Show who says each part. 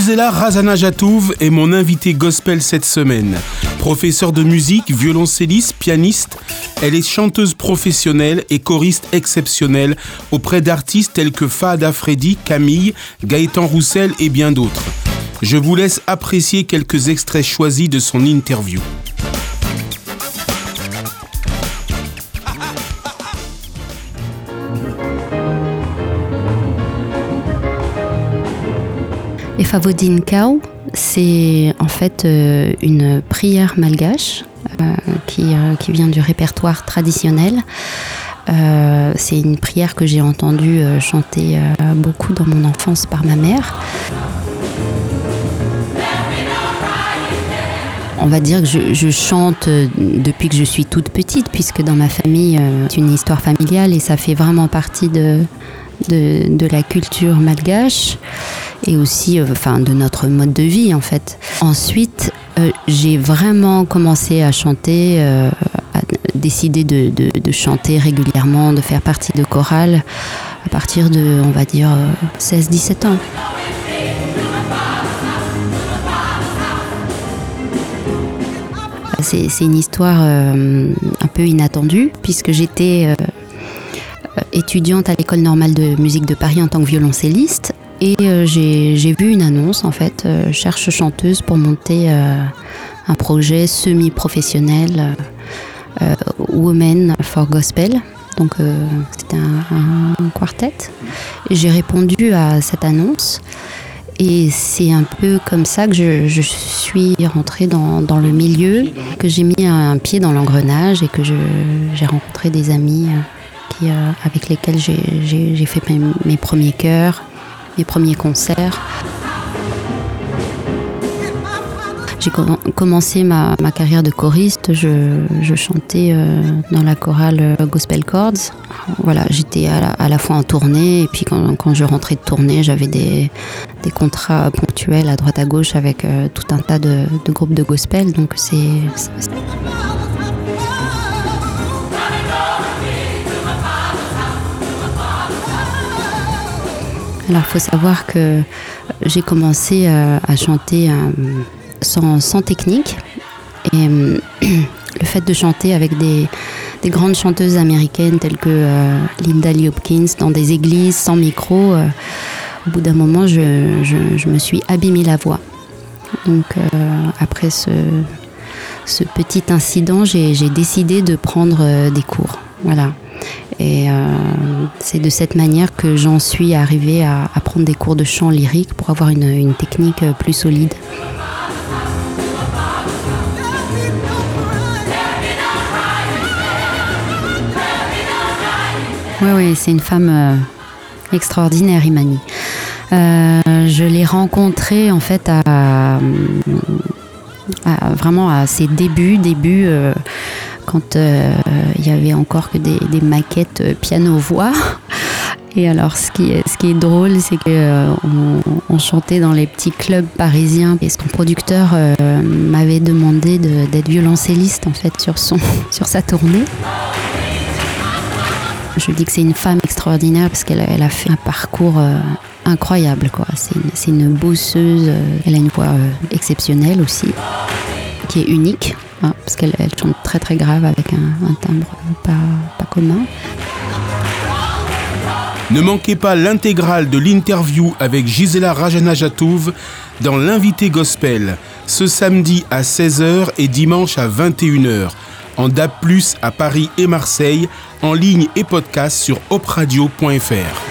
Speaker 1: Gisela Razana-Jatouv est mon invitée gospel cette semaine. Professeure de musique, violoncelliste, pianiste, elle est chanteuse professionnelle et choriste exceptionnelle auprès d'artistes tels que Fahad Freddy, Camille, Gaëtan Roussel et bien d'autres. Je vous laisse apprécier quelques extraits choisis de son interview.
Speaker 2: Favodin Kao, c'est en fait euh, une prière malgache euh, euh, qui, vient du répertoire traditionnel. c'est une prière que j'ai entendue chanter beaucoup dans mon enfance par ma mère. On va dire que je, chante depuis que je suis toute petite, puisque dans ma famille, c'est une histoire familiale et ça fait vraiment partie de la culture malgache et aussi euh, enfin, de notre mode de vie en fait. Ensuite, euh, j'ai vraiment commencé à chanter, euh, à décider de, chanter régulièrement, de faire partie de chorale à partir de, on va dire, 16-17 ans. C'est une histoire un peu inattendue puisque j'étais étudiante à l'école normale de musique de Paris en tant que violoncelliste et euh, j'ai vu une annonce, en fait, euh, cherche chanteuse pour monter euh, un projet semi-professionnel, Women for Gospel. Donc c'était un, quartet. J'ai répondu à cette annonce. Et c'est un peu comme ça que je, suis rentrée dans, le milieu, que j'ai mis un pied dans l'engrenage et que j'ai rencontré des amis avec lesquels j'ai fait mes, mes premiers chœurs, mes premiers concerts. J'ai commencé ma, carrière de choriste, je, chantais euh, dans la chorale euh, Gospel Chords. Voilà, j'étais à, la, fois en tournée et puis quand, je rentrais de tournée, j'avais des, contrats ponctuels à droite à gauche avec euh, tout un tas de, de groupes de gospel. Donc c'est Alors, il faut savoir que j'ai commencé euh, à chanter euh, sans, technique. Et euh, le fait de chanter avec des, grandes chanteuses américaines telles que Linda Lee Hopkins dans des églises sans micro, au bout d'un moment, je, me suis abîmé la voix. Donc, après ce, ce petit incident, j'ai décidé de prendre des cours. Voilà. Et euh, c'est de cette manière que j'en suis arrivée à, prendre des cours de chant lyrique pour avoir une, technique plus solide. Oui, oui, c'est une femme euh, extraordinaire, Imani. Euh, je l'ai rencontrée en fait à, vraiment à ses débuts, débuts quand euh, il y avait encore que des, maquettes euh, piano-voix. Et alors, ce qui est, drôle, c'est qu'on euh, chantait dans les petits clubs parisiens. Et son producteur m'avait demandé d'être violoncelliste en fait sur, son, sur sa tournée. Je dis que c'est une femme extraordinaire parce qu'elle elle a fait un parcours incroyable. Quoi. C'est, une, une bosseuse. Elle a une voix exceptionnelle aussi, qui est unique. Hein, parce qu'elle chante très très grave avec un, timbre pas, commun.
Speaker 1: Ne manquez pas l'intégrale de l'interview avec Gisela Rajana Jatouv dans l'invité gospel ce samedi à 16h et dimanche à 21h en DAB+, à Paris et Marseille, en ligne et podcast sur opradio.fr.